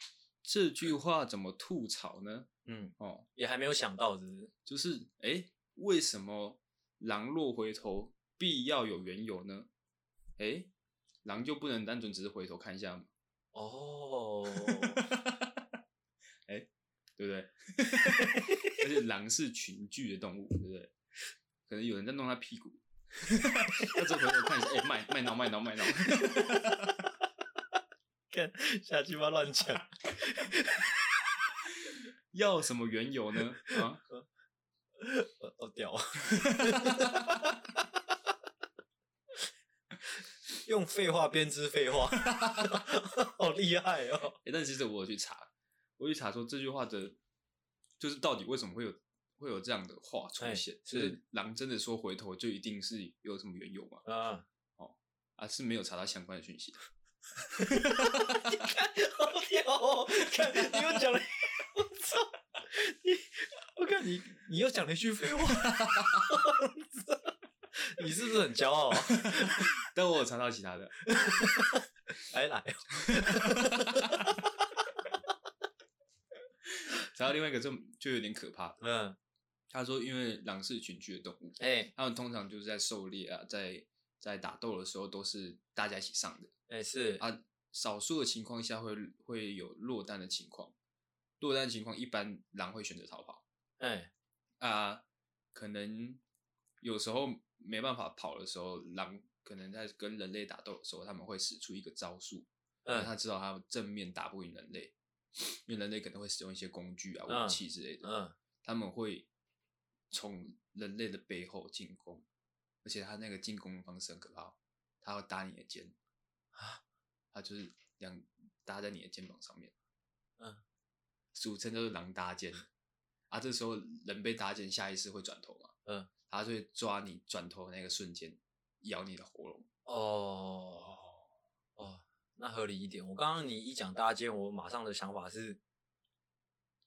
这句话怎么吐槽呢？嗯，哦，也还没有想到，是不是？就是，哎、欸，为什么狼若回头必要有缘由呢？哎、欸。狼就不能单纯只是回头看一下吗？哦，[laughs] 哎，对不对？[laughs] 而且狼是群居的动物，对不对？可能有人在弄他屁股，他只回头看一下，哎、欸，麦麦闹卖闹麦闹，看瞎鸡巴乱讲。要什么缘由呢？啊，[laughs] 哦屌啊！用废话编织废话，[laughs] 好厉害哦！哎、欸，但其实我有去查，我去查说这句话的，就是到底为什么会有会有这样的话出现？欸、是，是狼真的说回头就一定是有什么缘由吗？啊，哦，啊是没有查到相关的讯息的。[laughs] 你看，好屌哦！看，你又讲了，我操！你，我看你，你又讲了一句废话。[laughs] 你是不是很骄傲？但我有查到其他的，[laughs] 来来，查到另外一个就就有点可怕。嗯，他说，因为狼是群居的动物，哎、欸，他们通常就是在狩猎啊，在在打斗的时候都是大家一起上的。哎、欸，是啊，少数的情况下会会有落单的情况，落单的情况一般狼会选择逃跑。哎、欸，啊，可能有时候。没办法跑的时候，狼可能在跟人类打斗的时候，他们会使出一个招数，嗯，他知道他正面打不赢人类，因为人类可能会使用一些工具啊、武器之类的，嗯，他们会从人类的背后进攻，而且他那个进攻方式很可怕，他会搭你的肩啊，他就是两搭在你的肩膀上面，嗯，俗称就是狼搭肩，啊，这时候人被搭肩，下意识会转头嘛，嗯。他就会抓你转头的那个瞬间，咬你的喉咙。哦哦，那合理一点。我刚刚你一讲搭肩，我马上的想法是，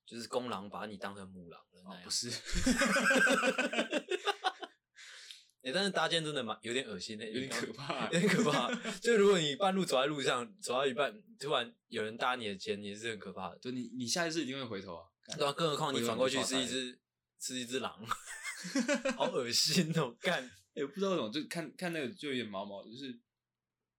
就是公狼把你当成母狼了那样。不是。哎，[laughs] 但是搭肩真的蛮有点恶心的，有点可怕，有点可怕。[laughs] 就如果你半路走在路上，走到一半，突然有人搭你的肩，也是很可怕的。就你，你下一次一定会回头啊。对啊，更何况你转过去是一只，是一只狼。[laughs] 好恶心哦！干，也不知道为什么，就看看那个就有点毛毛的。就是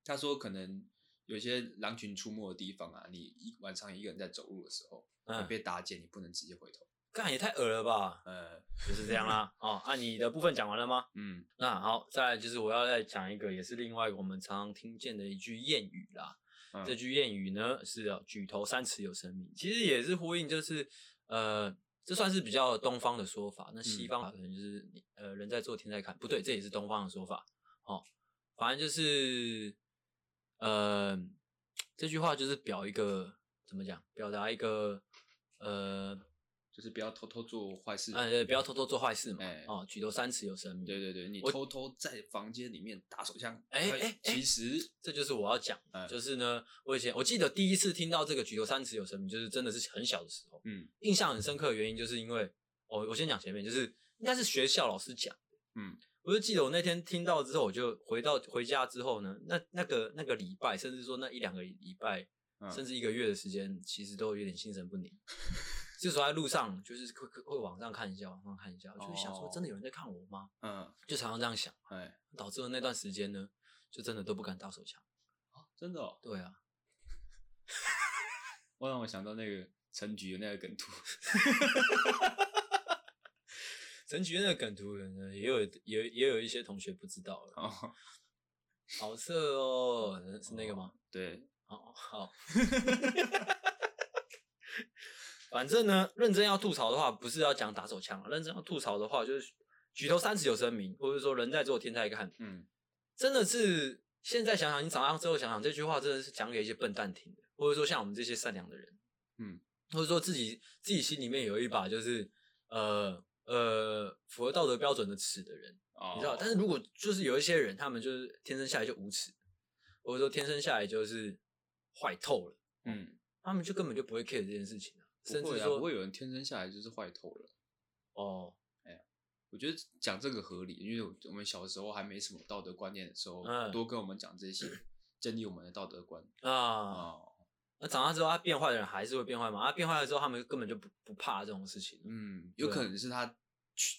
他说，可能有些狼群出没的地方啊，你一晚上一个人在走路的时候，嗯，被打劫，你不能直接回头。干也太恶了吧？呃，就是这样啦。[laughs] 哦，啊，你的部分讲完了吗？嗯，那好，再来就是我要再讲一个，也是另外我们常常听见的一句谚语啦。嗯，这句谚语呢是“举头三尺有神明”，其实也是呼应，就是呃。这算是比较东方的说法，那西方可能就是呃人在做天在看，不对，这也是东方的说法。哦，反正就是呃这句话就是表一个怎么讲，表达一个呃。就是不要偷偷做坏事，哎，对，不要偷偷做坏事嘛。哦，举头三尺有神明。对对对，你偷偷在房间里面打手枪，哎哎，其实这就是我要讲，就是呢，我以前我记得第一次听到这个举头三尺有神明，就是真的是很小的时候，嗯，印象很深刻的原因就是因为，我我先讲前面，就是应该是学校老师讲，嗯，我就记得我那天听到之后，我就回到回家之后呢，那那个那个礼拜，甚至说那一两个礼拜，甚至一个月的时间，其实都有点心神不宁。[laughs] 就走在路上，就是会会往上看一下，往上看一下，就会想说，真的有人在看我吗？嗯，就常常这样想，哎，导致了那段时间呢，就真的都不敢打手枪。真的？哦？对啊。[laughs] 我让我想到那个陈菊的那个梗图。陈菊的那个梗图呢，也有也也有一些同学不知道了。好色哦，是那个吗？对。哦，好。[laughs] 反正呢，认真要吐槽的话，不是要讲打手枪，认真要吐槽的话，就是举头三尺有神明，或者说人在做天在看。嗯，真的是现在想想，你长大之后想想，这句话真的是讲给一些笨蛋听的，或者说像我们这些善良的人，嗯，或者说自己自己心里面有一把就是呃呃符合道德标准的尺的人，哦、你知道？但是如果就是有一些人，他们就是天生下来就无耻，或者说天生下来就是坏透了，嗯，他们就根本就不会 care 这件事情。甚至说不会有人天生下来就是坏透了哦。哎呀，我觉得讲这个合理，因为我们小时候还没什么道德观念的时候，嗯、多跟我们讲这些，建立我们的道德观啊。哦、那长大之后，他变坏的人还是会变坏吗？他变坏了之后，他们根本就不不怕这种事情。嗯，有可能是他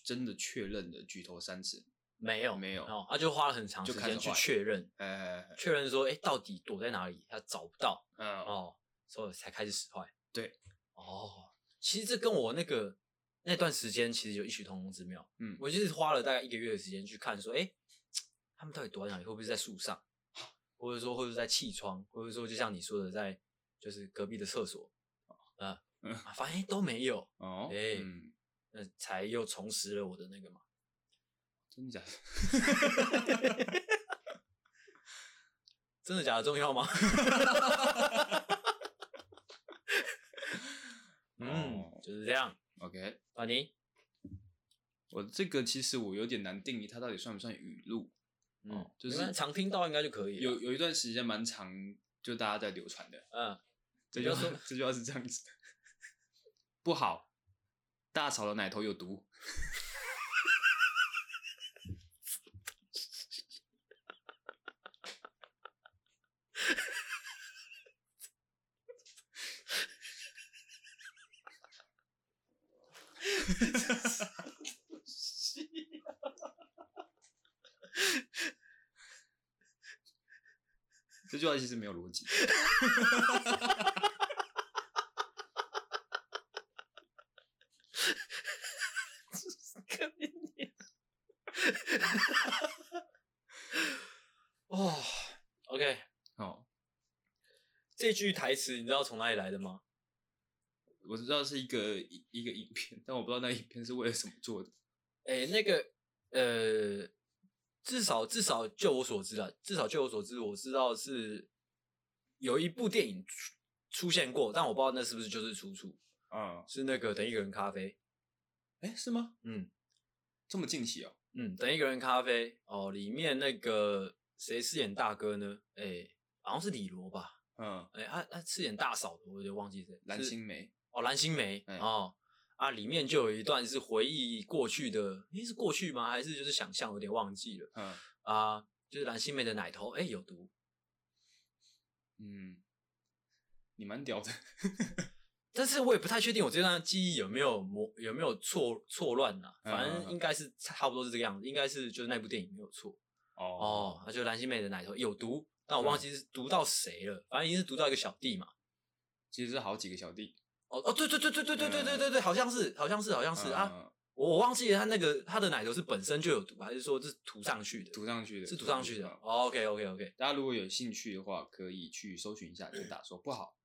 真的确认了举头三尺，没有没有，哦，他就花了很长时间去确认，哎，确认说，哎，到底躲在哪里？他找不到，嗯哦，所以才开始使坏。对。哦，其实这跟我那个那段时间其实有异曲同工之妙。嗯，我就是花了大概一个月的时间去看，说，哎，他们到底躲在哪里？会不会在树上？或者说，会不会在气窗？或者说，就像你说的，在就是隔壁的厕所？啊，嗯，发现都没有哦，哎、那才又重拾了我的那个嘛，真的假的？[laughs] 真的假的重要吗？[laughs] 嗯，就是这样。OK，阿尼，我这个其实我有点难定义，它到底算不算语录？嗯，就是常听到应该就可以。有有一段时间蛮长，就大家在流传的。嗯，这句话 [laughs] 这句话是这样子的：不好，大嫂的奶头有毒。[laughs] 这句话其实没有逻辑。[laughs] 哦，OK，[laughs] 哦，这句台词你知道从哪里来的吗？我知道是一个一个影片，但我不知道那影片是为了什么做的。哎，那个呃，至少至少就我所知啊，至少就我所知，我知道是有一部电影出出现过，但我不知道那是不是就是出处。嗯，是那个等一个人咖啡。哎，是吗？嗯，这么近期哦。嗯，等一个人咖啡哦，里面那个谁饰演大哥呢？哎，好像是李罗吧。嗯，哎，他他饰演大嫂的，我有点忘记谁。蓝心湄。哦，蓝心湄、欸、哦啊，里面就有一段是回忆过去的，诶是过去吗？还是就是想象？有点忘记了。嗯啊，就是蓝心湄的奶头，哎、欸，有毒。嗯，你蛮屌的，但是我也不太确定我这段记忆有没有模有没有错错乱呐？反正应该是差不多是这个样子，应该是就是那部电影没有错。哦哦，那就蓝心湄的奶头有毒，但我忘记是毒到谁了，反正已经是毒到一个小弟嘛。其实是好几个小弟。哦哦，对对对对对对对对对对，好像是好像是好像是啊，我我忘记了他那个他的奶头是本身就有毒，还是说是涂上去的？涂上去的，是涂上去的。OK OK OK，大家如果有兴趣的话，可以去搜寻一下，就打说不好，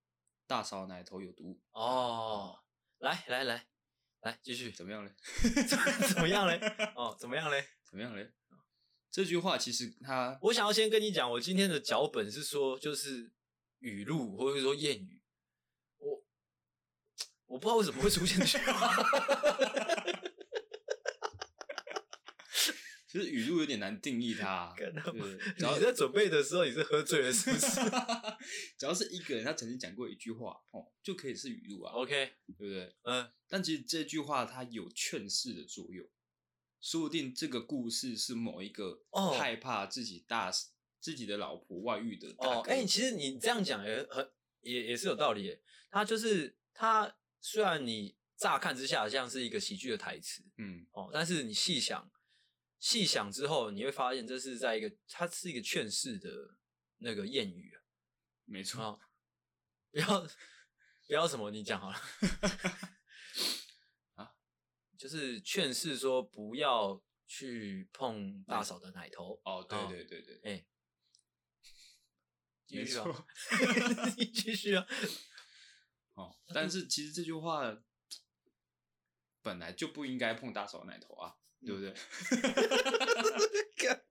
大嫂奶头有毒。哦，来来来来，继续，怎么样嘞？[laughs] 怎么样嘞？哦，怎么样嘞？怎么样嘞？这句话其实他，我想要先跟你讲，我今天的脚本是说就是语录或者说谚语。我不知道为什么会出现这句话。[laughs] 其实语录有点难定义它。对，你在准备的时候你是喝醉了是不是？[laughs] 只要是一个人他曾经讲过一句话哦，就可以是语录啊。OK，对不对？嗯。但其实这句话它有劝世的作用，说不定这个故事是某一个害怕自己大、oh. 自己的老婆外遇的。哦，哎，其实你这样讲也很也也是有道理。他就是他。虽然你乍看之下像是一个喜剧的台词，嗯，哦，但是你细想，细想之后，你会发现这是在一个，它是一个劝世的那个谚语，没错。哦，不要不要什么，你讲好了，[laughs] 啊，就是劝世说不要去碰大嫂的奶头。哦，对对对对，哎，继续啊，[laughs] 你继续啊。哦，但是其实这句话本来就不应该碰大嫂奶头啊，对不对？[laughs]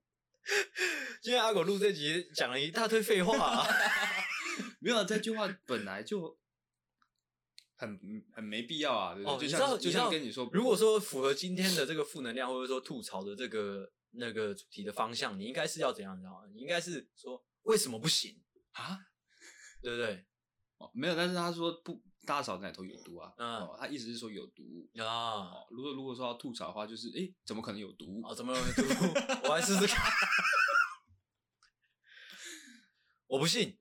今天阿狗录这集讲了一大堆废话啊，[laughs] 没有，这句话本来就很很没必要啊，对不对？就像就像跟你说，如果说符合今天的这个负能量或者说吐槽的这个那个主题的方向，你应该是要怎样？你知道吗？你应该是说为什么不行啊？对不对？哦，没有，但是他说不，大嫂奶头有毒啊。嗯，哦，他意思是说有毒啊。哦，如果如果说要吐槽的话，就是哎，怎么可能有毒？哦，怎么有毒？我来试试看。我不信。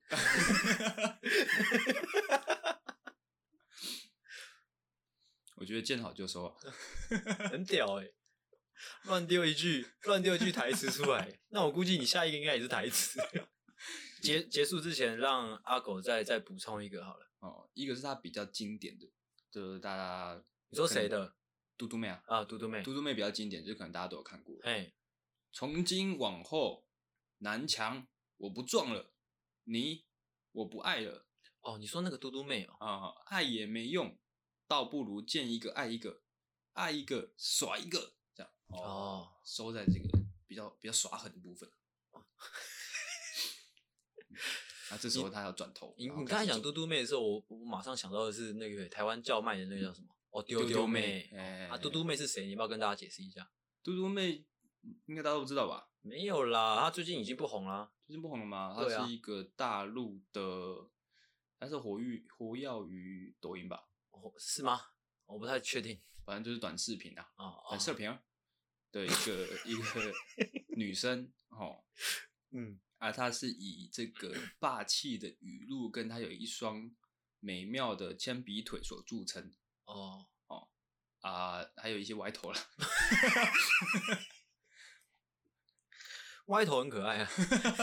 我觉得见好就收啊，[laughs] 很屌哎、欸！乱丢一句，乱丢一句台词出来，那我估计你下一个应该也是台词。结结束之前，让阿狗再再补充一个好了。哦，一个是他比较经典的，就是大家你说谁的？嘟嘟妹啊？啊，嘟嘟妹，嘟嘟妹比较经典，就可能大家都有看过。哎，从今往后，南墙我不撞了，你我不爱了。哦，你说那个嘟嘟妹哦？啊，爱也没用，倒不如见一个爱一个，爱一个耍一个，这样哦，收在这个比较比较耍狠的部分。[laughs] 那这时候他要转头。你你刚才讲嘟嘟妹的时候，我我马上想到的是那个台湾叫卖的那个叫什么？哦，丢丢妹。哎，啊，嘟嘟妹是谁？你要不要跟大家解释一下？嘟嘟妹应该大家都知道吧？没有啦，她最近已经不红了。最近不红了吗？她是一个大陆的，她是活跃活跃于抖音吧？哦，是吗？我不太确定。反正就是短视频啊，短视频的一个一个 [laughs] 女生哦，嗯。而他是以这个 [clears throat] 霸气的语录，跟他有一双美妙的铅笔腿所著称。哦哦啊，还有一些歪头了。[laughs] 歪头很可爱啊，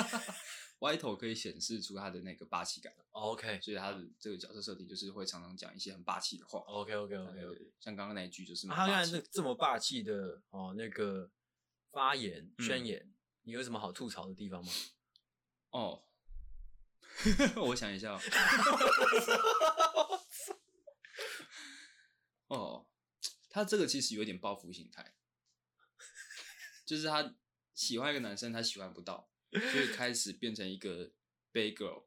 [laughs] 歪头可以显示出他的那个霸气感。OK，所以他的这个角色设定就是会常常讲一些很霸气的话。OK OK OK OK，像刚刚那一句就是。他那这么霸气的哦，那个发言宣言，嗯、你有什么好吐槽的地方吗？哦，[laughs] 我想一下。[laughs] 哦，他这个其实有点报复心态，就是他喜欢一个男生，他喜欢不到，所以开始变成一个 bad girl。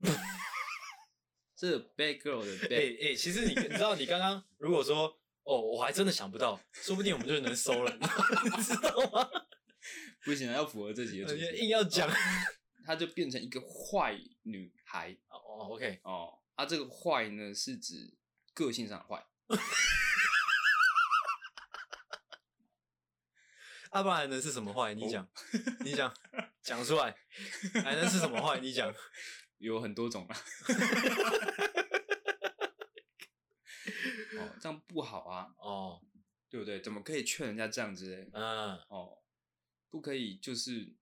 [laughs] 这个 bad girl 的 bad，哎哎，其实你你知道，你刚刚如果说哦，我还真的想不到，说不定我们就能收了，你知道吗？不行，要符合这几个主题，硬要讲。她就变成一个坏女孩哦，OK 哦，啊，这个坏呢是指个性上坏，啊，不然还能是什么坏？你讲，你讲，讲出来，还能是什么坏？你讲，[laughs] 有很多种啊，[laughs] 哦，这样不好啊，哦，对不对？怎么可以劝人家这样子？嗯，哦，不可以，就是。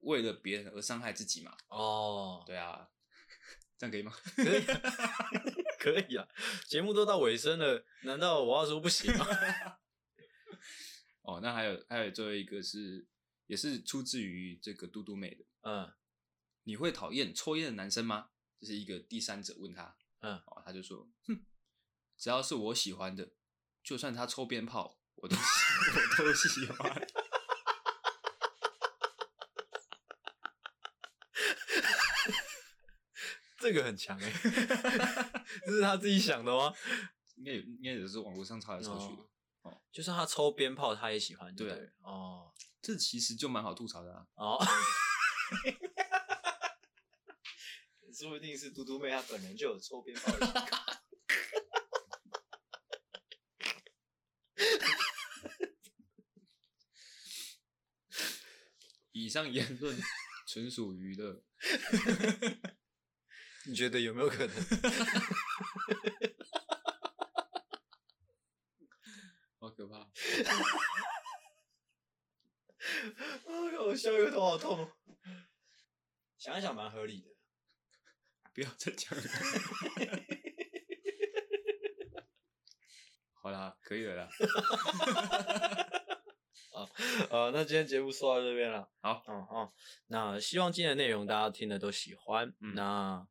为了别人而伤害自己嘛？哦，对啊，[laughs] 这样可以吗？可以，[laughs] 可以啊。节目都到尾声了，难道我要说不行吗？[laughs] 哦，那还有还有最后一个是，也是出自于这个嘟嘟妹的。嗯，你会讨厌抽烟的男生吗？这是一个第三者问他。嗯，哦，他就说，哼，只要是我喜欢的，就算他抽鞭炮，我都我都喜欢。这个很强哎，这是他自己想的吗？[laughs] 应该应该也是网络上抄来抄去的。哦，就算他抽鞭炮，他也喜欢。对，对哦，这其实就蛮好吐槽的啊。哦，[laughs] 说不定是嘟嘟妹她本人就有抽鞭炮的习惯。[laughs] 以上言论纯属娱乐。你觉得有没有可能？[laughs] 好可怕！[laughs] 啊，我笑又头好痛。想一想，蛮合理的。不要再讲了。好啦，可以了啦。[laughs] 啊，呃，那今天节目说到这边了。好，嗯嗯，那希望今天的内容大家听的都喜欢。嗯、那。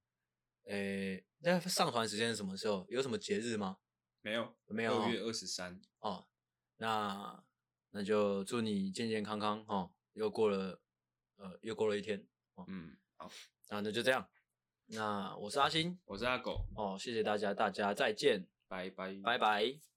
诶，那上传时间是什么时候？有什么节日吗？没有，没有。二月二十三。哦，那那就祝你健健康康哦。又过了，呃，又过了一天。哦、嗯，好，那那就这样。那我是阿星，我是阿狗。哦，谢谢大家，大家再见，拜拜，拜拜。